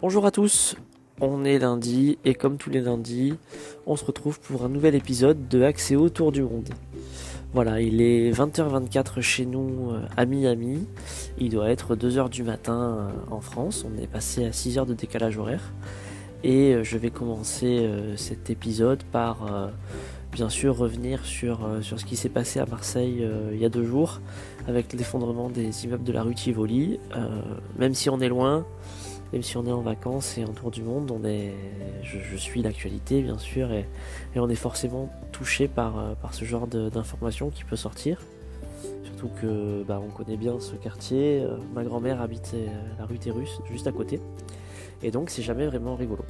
Bonjour à tous, on est lundi et comme tous les lundis, on se retrouve pour un nouvel épisode de Axéo Tour du Monde. Voilà, il est 20h24 chez nous euh, à Miami, il doit être 2h du matin euh, en France, on est passé à 6h de décalage horaire et euh, je vais commencer cet épisode par bien sûr revenir sur, sur ce qui s'est passé à Marseille il y a deux jours avec l'effondrement des immeubles de la rue Tivoli. même si on est loin, même si on est en vacances et en tour du monde, on est, je, suis l'actualité bien sûr et, on est forcément touché par, euh, par ce genre d'informations qui peut sortir. Surtout que bah, on connaît bien ce quartier. Euh, ma grand-mère habitait la rue Terrus, juste à côté, et donc c'est jamais vraiment rigolo.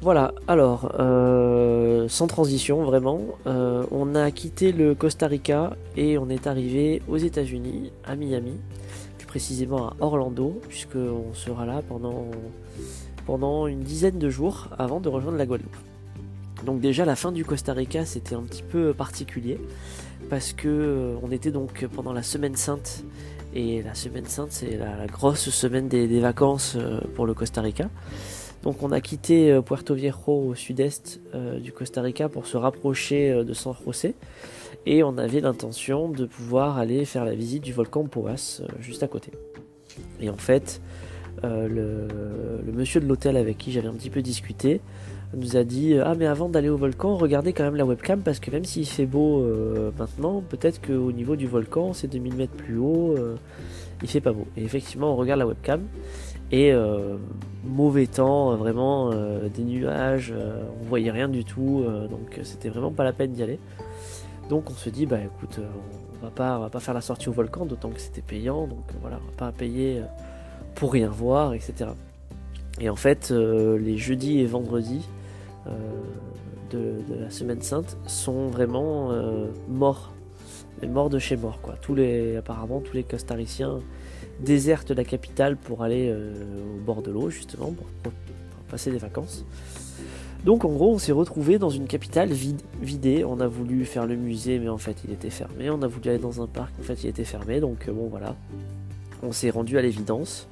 Voilà, alors, euh, sans transition vraiment, on a quitté le Costa Rica et on est arrivé aux États-Unis, à Miami, précisément à Orlando, puisqu'on sera là pendant, une dizaine de jours avant de rejoindre la Guadeloupe. Donc déjà la fin du Costa Rica c'était un petit peu particulier parce que euh, on était donc pendant la semaine sainte et la semaine sainte c'est la, grosse semaine des, vacances euh, pour le Costa Rica. Donc on a quitté euh, Puerto Viejo au sud-est du Costa Rica pour se rapprocher de San José et on avait l'intention de pouvoir aller faire la visite du volcan Poas euh, juste à côté. Et en fait, euh, le, monsieur de l'hôtel avec qui j'avais un petit peu discuté nous a dit ah mais avant d'aller au volcan regardez quand même la webcam parce que même s'il fait beau euh, maintenant peut-être qu'au niveau du volcan c'est 2000 mètres plus haut il fait pas beau et effectivement on regarde la webcam et mauvais temps vraiment des nuages on voyait rien du tout donc c'était vraiment pas la peine d'y aller donc on se dit, bah écoute, euh, on va pas, on va pas faire la sortie au volcan, d'autant que c'était payant, donc euh, voilà, on va pas payer euh, pour rien voir, etc. Et en fait, les jeudis et vendredis de, la semaine sainte sont vraiment morts, les morts de chez mort, quoi. Tous les, apparemment, tous les costariciens désertent la capitale pour aller au bord de l'eau, justement, pour passer des vacances. Donc en gros, on s'est retrouvé dans une capitale vide, vidée. On a voulu faire le musée, mais en fait, il était fermé. On a voulu aller dans un parc, en fait, il était fermé. Donc euh, bon, voilà. On s'est rendu à l'évidence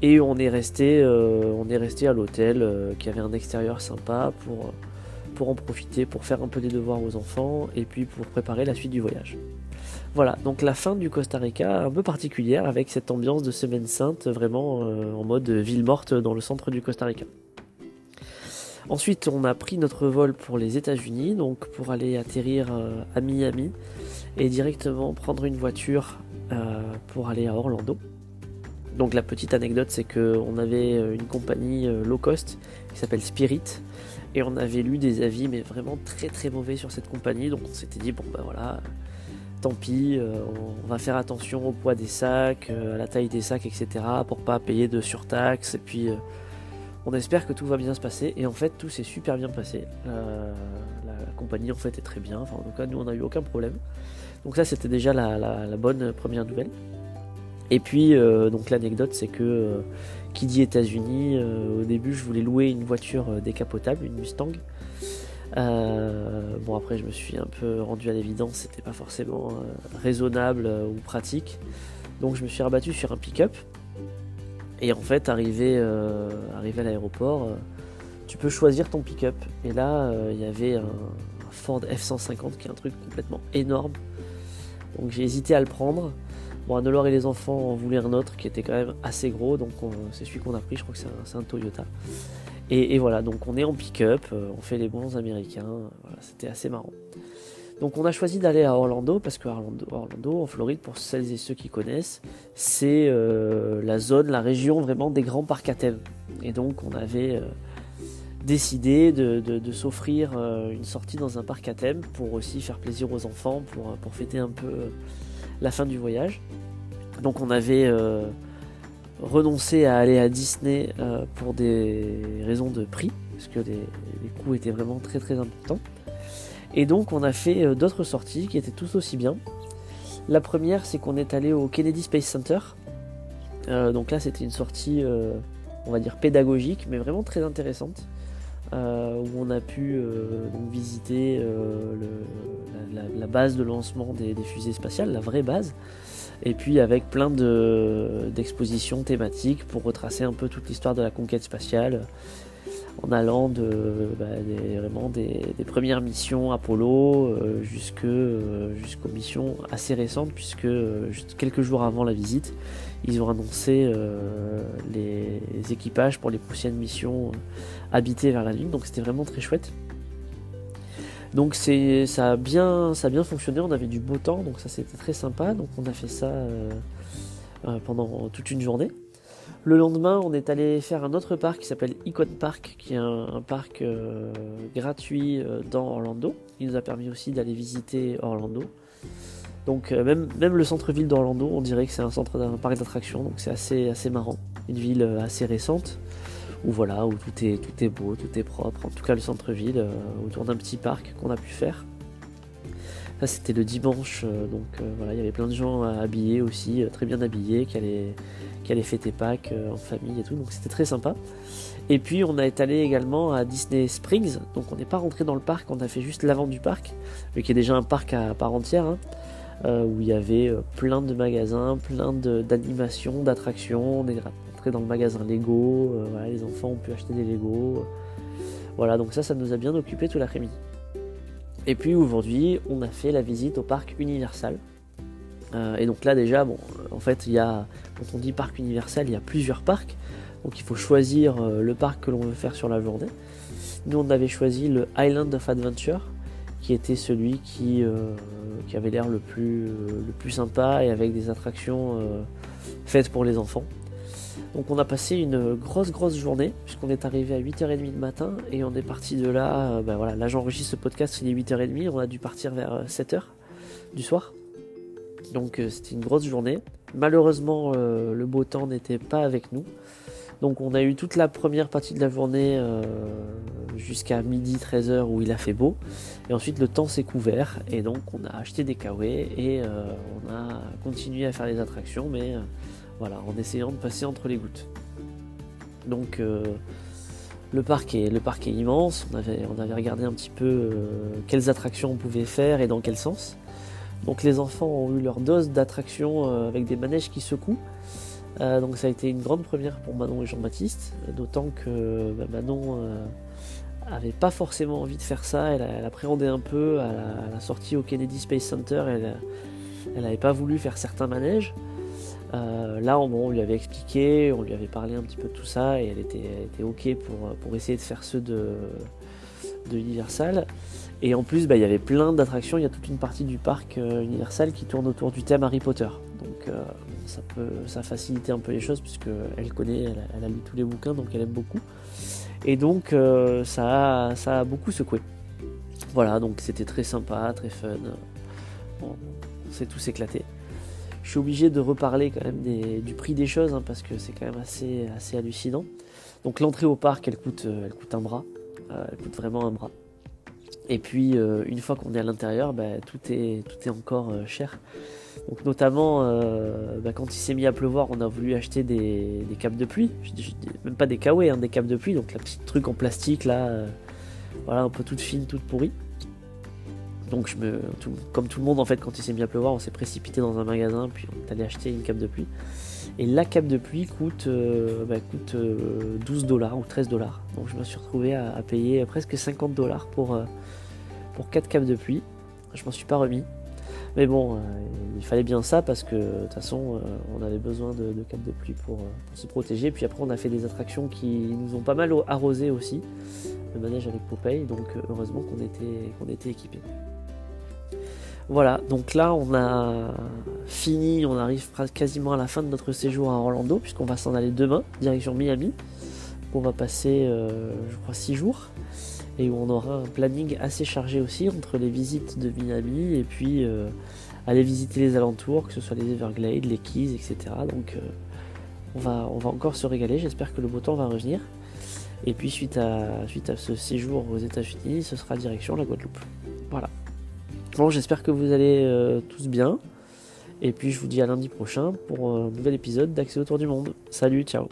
et on est resté, euh, on est resté à l'hôtel euh, qui avait un extérieur sympa pour pour en profiter, pour faire un peu des devoirs aux enfants et puis pour préparer la suite du voyage. Voilà, donc la fin du Costa Rica un peu particulière avec cette ambiance de semaine sainte vraiment en mode ville morte dans le centre du Costa Rica. Ensuite, on a pris notre vol pour les États-Unis, donc pour aller atterrir euh, à Miami et directement prendre une voiture euh, pour aller à Orlando. Donc la petite anecdote, c'est qu'on avait euh, une compagnie low cost qui s'appelle Spirit et on avait lu des avis mais vraiment très très mauvais sur cette compagnie. Donc on s'était dit bon ben voilà, tant pis, on va faire attention au poids des sacs, à la taille des sacs, etc. pour pas payer de surtaxe et puis on espère que tout va bien se passer et en fait tout s'est super bien passé. Euh, la, compagnie en fait est très bien. Enfin en tout cas nous on n'a eu aucun problème. Donc ça c'était déjà la, bonne première nouvelle. Et puis euh, donc l'anecdote c'est que euh, qui dit États-Unis, au début je voulais louer une voiture décapotable, une Mustang. bon après je me suis un peu rendu à l'évidence, c'était pas forcément raisonnable ou pratique. Donc je me suis rabattu sur un pick-up et en fait, arrivé, euh, à l'aéroport, euh, tu peux choisir ton pick-up. Et là, euh, il y avait un, Ford F-150 qui est un truc complètement énorme. Donc j'ai hésité à le prendre. Bon, Anne-Laure et les enfants en voulaient un autre qui était quand même assez gros, donc c'est celui qu'on a pris, je crois que c'est un, Toyota. Et, voilà, donc on est en pick-up, on fait les bons américains, voilà, c'était assez marrant. Donc on a choisi d'aller à Orlando parce que Orlando, en Floride, pour celles et ceux qui connaissent, c'est euh, la zone, la région vraiment des grands parcs à thème. Et donc on avait euh, décidé de, s'offrir euh, une sortie dans un parc à thème pour aussi faire plaisir aux enfants, pour, pour fêter un peu la fin du voyage. Donc on avait renoncé à aller à Disney pour des raisons de prix, parce que les coûts étaient vraiment très très importants. Et donc on a fait euh, d'autres sorties qui étaient tous aussi bien. La première, c'est qu'on est allé au Kennedy Space Center. Euh, donc là, c'était une sortie, euh, on va dire pédagogique, mais vraiment très intéressante. où on a pu visiter la, base de lancement des, fusées spatiales, la vraie base, et puis avec plein d'expositions thématiques pour retracer un peu toute l'histoire de la conquête spatiale en allant de, bah, des, vraiment des, premières missions Apollo euh, euh, jusqu'aux missions assez récentes puisque euh, quelques jours avant la visite ils ont annoncé les, équipages pour les prochaines missions habitées vers la Lune. Donc c'était vraiment très chouette. Donc ça a bien ça a bien fonctionné. On avait du beau temps donc ça c'était très sympa. Donc on a fait ça pendant toute une journée le lendemain, on est allé faire un autre parc qui s'appelle Icon Park, qui est un, parc euh, gratuit euh, dans Orlando. Il nous a permis aussi d'aller visiter Orlando. Donc euh, même, le centre-ville d'Orlando, on dirait que c'est un centre d'un parc d'attractions, donc c'est assez, assez marrant. Une ville assez récente, où voilà, où tout est, tout est beau, tout est propre. En tout cas le centre-ville, autour d'un petit parc qu'on a pu faire. Ça c'était le dimanche, donc voilà, il y avait plein de gens habillés aussi, très bien habillés, qui allaient qui fêter Pâques euh, en famille et tout, donc c'était très sympa. Et puis on est allé également à Disney Springs, donc on n'est pas rentré dans le parc, on a fait juste l'avant du parc, qui est déjà un parc à part entière, hein, euh, où il y avait euh, plein de magasins, plein d'animations, d'attractions, on est rentré dans le magasin Lego, les enfants ont pu acheter des Lego. Voilà, donc ça, ça nous a bien occupé tout l'après-midi. Et puis aujourd'hui, on a fait la visite au parc Universal. Euh, et donc là déjà, bon, en fait, il y a, quand on dit parc universel, il y a plusieurs parcs. Donc il faut choisir euh, le parc que l'on veut faire sur la journée. Nous, on avait choisi le Island of Adventure, qui était celui qui, euh, qui avait l'air le plus sympa et avec des attractions faites pour les enfants. Donc on a passé une grosse grosse journée puisqu'on est arrivé à 8h30 du matin et on est parti de là, ben voilà, là j'enregistre ce podcast, il est 8h30, on a dû partir vers 7h du soir. Donc euh, c'était une grosse journée. Malheureusement, euh, le beau temps n'était pas avec nous. Donc on a eu toute la première partie de la journée euh, jusqu'à midi 13h où il a fait beau. Et ensuite le temps s'est couvert et donc on a acheté des kawaii et on a continué à faire les attractions mais voilà en essayant de passer entre les gouttes. Donc le parc, est, le parc est immense, on avait, regardé un petit peu quelles attractions on pouvait faire et dans quel sens. Donc les enfants ont eu leur dose d'attraction euh, avec des manèges qui secouent. Euh, donc ça a été une grande première pour Manon et Jean-Baptiste, d'autant que bah, Manon euh, avait pas forcément envie de faire ça, elle, appréhendait un peu à la, sortie au Kennedy Space Center, elle n'avait pas voulu faire certains manèges. Là, on, lui avait expliqué, on lui avait parlé un petit peu de tout ça et elle était, ok pour, essayer de faire ceux de, Universal. Et en plus, bah, il y avait plein d'attractions. Il y a toute une partie du parc euh, Universal qui tourne autour du thème Harry Potter. Donc euh, ça peut ça faciliter un peu les choses puisque elle connaît, elle, a lu tous les bouquins, donc elle aime beaucoup. Et donc euh, ça, a, ça a beaucoup secoué. Voilà, donc c'était très sympa, très fun. on s'est tous éclatés. Je suis obligé de reparler quand même du prix des choses hein, parce que c'est quand même assez, assez hallucinant. Donc l'entrée au parc, elle coûte, elle coûte un bras. elle coûte vraiment un bras. Et puis euh, une fois qu'on est à l'intérieur, bah, tout, est, tout est encore euh, cher. Donc notamment euh, bah, quand il s'est mis à pleuvoir, on a voulu acheter des, capes de pluie. même pas des kawaii, hein, des capes de pluie, donc la petite truc en plastique là, voilà, un peu toute fine, toute pourrie. Donc comme tout le monde en fait, quand il s'est mis à pleuvoir, on s'est précipité dans un magasin, puis on est allé acheter une cape de pluie. Et la cape de pluie coûte, bah, coûte 12 dollars ou 13 dollars. Donc je me suis retrouvé à, payer presque 50 dollars pour pour 4 capes de pluie. Je m'en suis pas remis. Mais bon, euh, il fallait bien ça parce que de toute façon, euh, on avait besoin de, capes de pluie pour, euh, pour, se protéger. Puis après, on a fait des attractions qui nous ont pas mal arrosé aussi. Le manège avec Popeye, donc heureusement qu'on était, qu'on était équipés. Voilà, donc là on a fini, on arrive quasiment à la fin de notre séjour à Orlando, puisqu'on va s'en aller demain, direction Miami. On va passer, je crois, 6 jours et où on aura un planning assez chargé aussi entre les visites de Miami et puis euh, aller visiter les alentours, que ce soit les Everglades, les Keys, etc. Donc euh, on, va, on va encore se régaler, j'espère que le beau temps va revenir. Et puis suite à, suite à ce séjour aux États-Unis, ce sera direction la Guadeloupe. Voilà. Bon, j'espère que vous allez euh, tous bien. Et puis je vous dis à lundi prochain pour un nouvel épisode d'Accès autour du monde. Salut, ciao